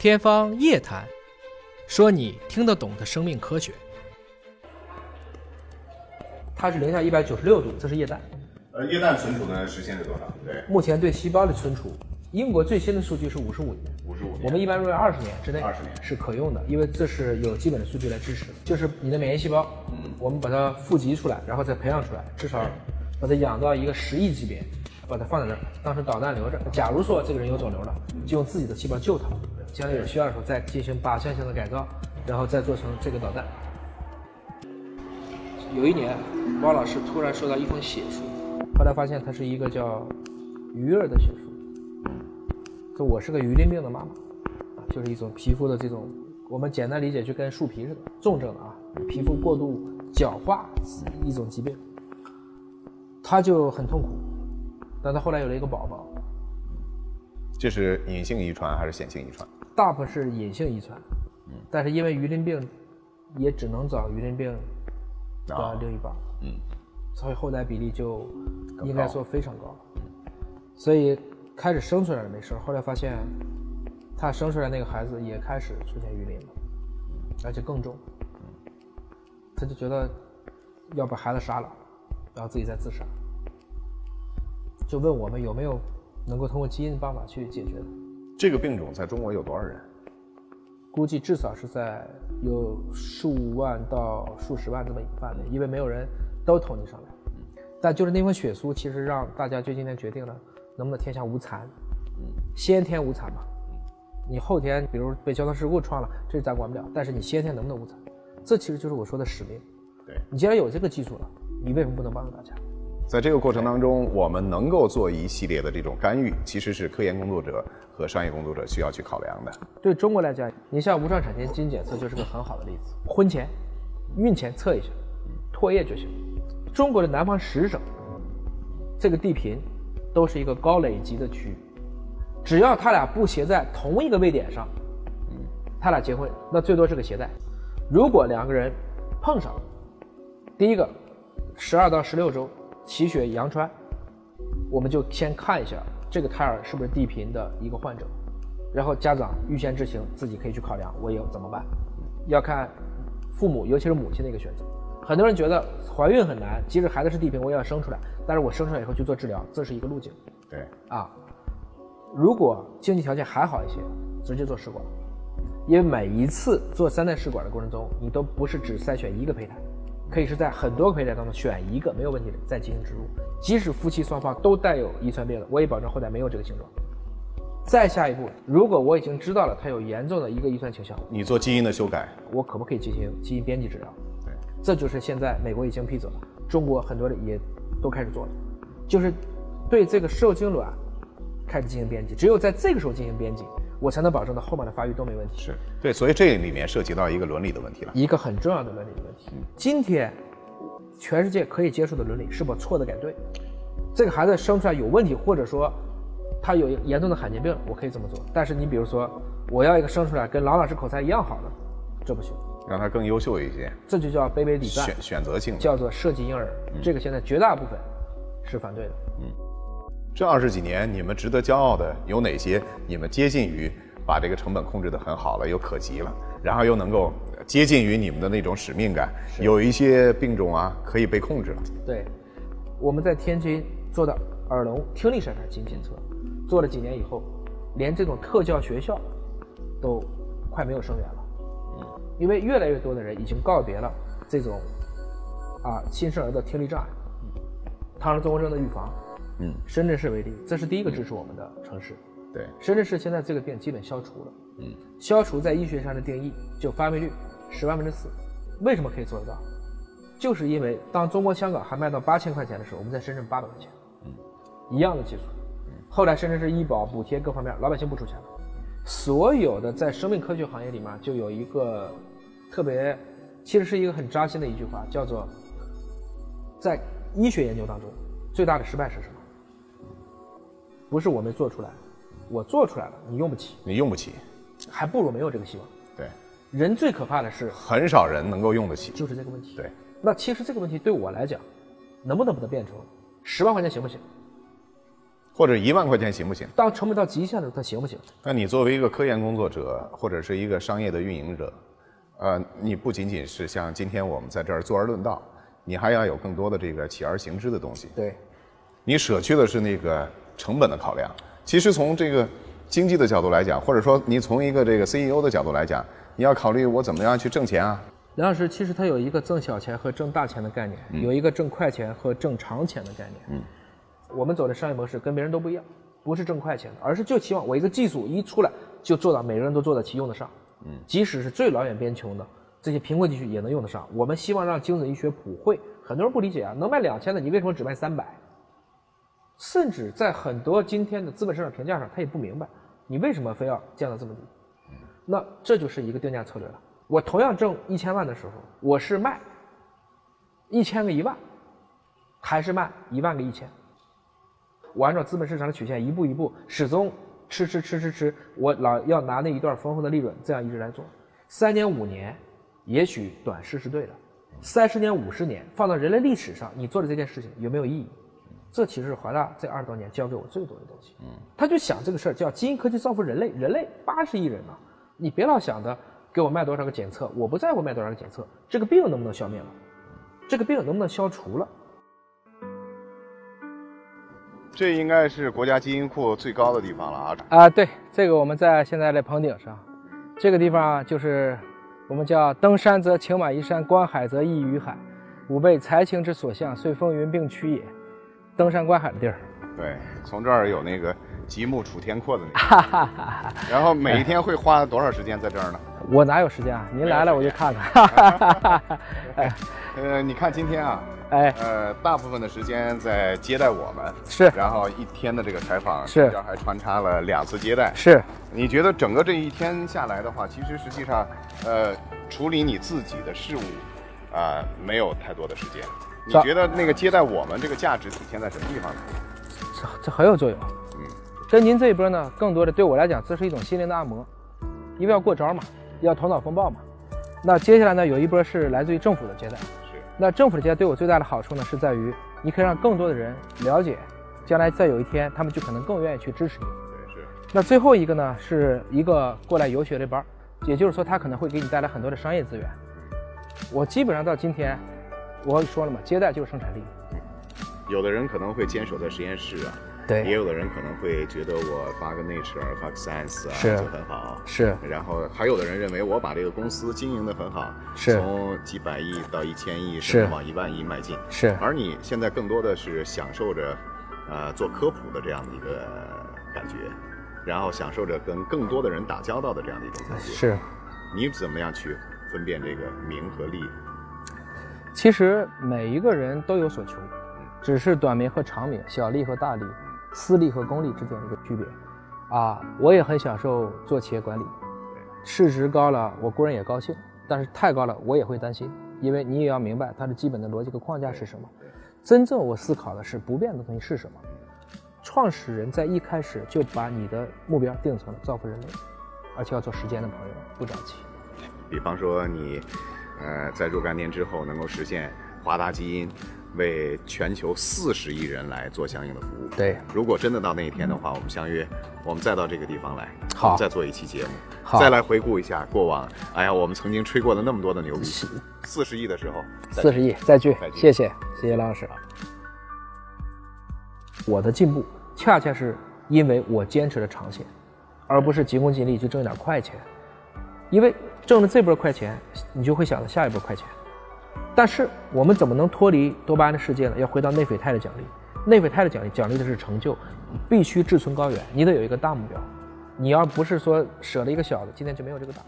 天方夜谭，说你听得懂的生命科学。它是零下一百九十六度，这是液氮。呃，液氮存储的时间是多少？对，目前对细胞的存储，英国最新的数据是五十五年，五十五年。我们一般认为二十年之内二十年是可用的，因为这是有基本的数据来支持的。就是你的免疫细胞，嗯我们把它富集出来，然后再培养出来，至少把它养到一个十亿级别，把它放在那儿当成导弹留着。假如说这个人有肿瘤了，就用自己的细胞救他，将来有需要的时候再进行靶向性的改造，然后再做成这个导弹。有一年，汪老师突然收到一封血书，后来发现它是一个叫鱼儿的血书。就我是个鱼鳞病的妈妈，就是一种皮肤的这种，我们简单理解就跟树皮似的，重症的啊，皮肤过度角化一种疾病，她就很痛苦，但她后来有了一个宝宝，这是隐性遗传还是显性遗传？大部分是隐性遗传，但是因为鱼鳞病，也只能找鱼鳞病的啊。另一半，嗯，所以后代比例就应该说非常高，所以开始生出来了没事，后来发现他生出来那个孩子也开始出现鱼鳞了，而且更重，他就觉得要把孩子杀了，然后自己再自杀，就问我们有没有能够通过基因的办法去解决的。这个病种在中国有多少人？估计至少是在有数万到数十万这么一个范围，因为没有人都投你上来。但就是那份血书，其实让大家就今天决定了能不能天下无残，先天无残嘛。你后天比如被交通事故撞了，这咱管不了，但是你先天能不能无残，这其实就是我说的使命。对，你既然有这个技术了，你为什么不能帮助大家？在这个过程当中，我们能够做一系列的这种干预，其实是科研工作者和商业工作者需要去考量的。对中国来讲，你像无创产前基因检测就是个很好的例子。婚前、孕前测一下，唾液就行。中国的南方十省，这个地频都是一个高累积的区域，只要他俩不携在同一个位点上，他俩结婚，那最多是个携带。如果两个人碰上了，第一个十二到十六周脐血阳穿，我们就先看一下这个胎儿是不是地贫的一个患者，然后家长预先知情，自己可以去考量我有怎么办，要看父母，尤其是母亲的一个选择。很多人觉得怀孕很难，即使孩子是地贫，我也要生出来，但是我生出来以后去做治疗，这是一个路径对，啊。如果经济条件还好一些，直接做试管，因为每一次做三代试管的过程中，你都不是只筛选一个胚胎，可以是在很多个胚胎当中选一个没有问题的再进行植入。即使夫妻双方都带有遗传病的，我也保证后代没有这个形状。再下一步，如果我已经知道了他有严重的一个遗传倾向，你做基因的修改，我可不可以进行基因编辑治疗？对，这就是现在美国已经批准了，中国很多的也都开始做了，就是对这个受精卵开始进行编辑，只有在这个时候进行编辑，我才能保证它后面的发育都没问题。是对，所以这里面涉及到一个伦理的问题了。一个很重要的伦理的问题。今天，全世界可以接受的伦理是把错的改对。这个孩子生出来有问题，或者说他有严重的罕见病，我可以这么做。但是你比如说，我要一个生出来跟郎老师口才一样好的，这不行，让他更优秀一些，这就叫卑微礼赞选，选择性的。叫做设计婴儿。这个现在绝大部分是反对的。这二十几年，你们值得骄傲的有哪些？你们接近于把这个成本控制得很好了，又可及了，然后又能够接近于你们的那种使命感，有一些病种啊可以被控制了。对，我们在天津做的耳聋听力筛查基因检测，做了几年以后，连这种特教学校都快没有生源了。嗯，因为越来越多的人已经告别了这种啊新生儿的听力障碍。唐氏综合症的预防，嗯，深圳市为例，这是第一个支持我们的城市。对，深圳市现在这个病基本消除了。嗯，消除在医学上的定义就发病率十万分之四，为什么可以做得到？就是因为当中国香港还卖到八千块钱的时候，我们在深圳八百块钱，嗯，一样的技术。后来深圳市医保补贴各方面，老百姓不出钱了。所有的在生命科学行业里面就有一个特别，其实是一个很扎心的一句话，叫做在医学研究当中最大的失败是什么？不是我没做出来，我做出来了，你用不起，你用不起。还不如没有这个希望。对，人最可怕的是很少人能够用得起。就是这个问题。对，那其实这个问题对我来讲，能不能把它变成十万块钱行不行？或者一万块钱行不行？当成本到极限的时候，它行不行？那你作为一个科研工作者，或者是一个商业的运营者，呃，你不仅仅是像今天我们在这儿坐而论道，你还要有更多的这个起而行之的东西。对，你舍去的是那个成本的考量。其实从这个经济的角度来讲，或者说你从一个这个 CEO 的角度来讲，你要考虑我怎么样去挣钱啊？梁老师，其实他有一个挣小钱和挣大钱的概念，有一个挣快钱和挣长钱的概念。嗯，我们走的商业模式跟别人都不一样，不是挣快钱的，而是就期望我一个技术一出来就做到每个人都做得起、用得上。嗯，即使是最老远边穷的这些贫困地区也能用得上。我们希望让精准医学普惠，很多人不理解啊，能卖两千的，你为什么只卖三百？甚至在很多今天的资本市场评价上，他也不明白，你为什么非要降到这么低？那这就是一个定价策略了。我同样挣一千万的时候，我是卖一千个一万，还是卖一万个一千？我按照资本市场的曲线一步一步，始终吃吃吃吃吃，我老要拿那一段丰厚的利润，这样一直来做。三年五年，也许短视是对的；三十年五十年，放到人类历史上，你做的这件事情有没有意义？这其实是华大这二十多年教给我最多的东西。嗯，他就想这个事儿叫基因科技造福人类，人类八十亿人呢，你别老想着给我卖多少个检测，我不在乎卖多少个检测，这个病能不能消灭了，这个病能不能消除了？这应该是国家基因库最高的地方了啊！啊，对，这个我们在现在的棚顶上，这个地方就是我们叫登山则青马依山，观海则异于海，吾辈才情之所向，遂风云并驱也。登山观海的地儿，对，从这儿有那个极目楚天阔的那个。然后每一天会花多少时间在这儿呢？我哪有时间啊？您来了我就看看。哎，呃，你看今天啊，哎，呃，大部分的时间在接待我们，是，然后一天的这个采访是中间还穿插了两次接待，是。你觉得整个这一天下来的话，其实实际上，呃，处理你自己的事务，啊、没有太多的时间。你觉得那个接待我们这个价值体现在什么地方呢？这这很有作用。嗯，跟您这一波呢，更多的对我来讲，这是一种心灵的按摩，因为要过招嘛，要头脑风暴嘛。那接下来呢，有一波是来自于政府的接待。是，那政府的接待对我最大的好处呢，是在于你可以让更多的人了解，将来再有一天，他们就可能更愿意去支持你。对是，那最后一个呢，是一个过来游学的班儿，也就是说，他可能会给你带来很多的商业资源。我基本上到今天，我说了嘛，接待就是生产力。有的人可能会坚守在实验室啊，对也有的人可能会觉得我发个 Nature、发个 Science 啊是就很好，是然后还有的人认为我把这个公司经营的很好，是从几百亿到一千亿，是甚至往一万亿迈进。是而你现在更多的是享受着，呃，做科普的这样的一个感觉，然后享受着跟更多的人打交道的这样的一种感觉。是。你怎么样去分辨这个名和利？其实每一个人都有所求，只是短命和长命、小利和大利、私利和公利之间的一个区别。啊，我也很享受做企业管理，市值高了，我固然也高兴，但是太高了，我也会担心，因为你也要明白它的基本的逻辑和框架是什么。真正我思考的是不变的东西是什么。创始人在一开始就把你的目标定成了造福人类，而且要做时间的朋友，不着急。比方说你，呃，在若干年之后能够实现华大基因为全球四十亿人来做相应的服务。对，如果真的到那一天的话，我们相约，我们再到这个地方来，好再做一期节目，好再来回顾一下过往。哎呀，我们曾经吹过的那么多的牛逼，四十亿的时候，再四十亿再聚再，聚谢谢谢谢郎老师。我的进步恰恰是因为我坚持了长线，而不是急功近利去挣一点快钱。因为挣了这波快钱，你就会想着下一波快钱。但是我们怎么能脱离多巴胺的世界呢？要回到内啡肽的奖励。内啡肽的奖励，奖励的是成就，必须志存高远，你得有一个大目标。你要不是说舍了一个小的，今天就没有这个大。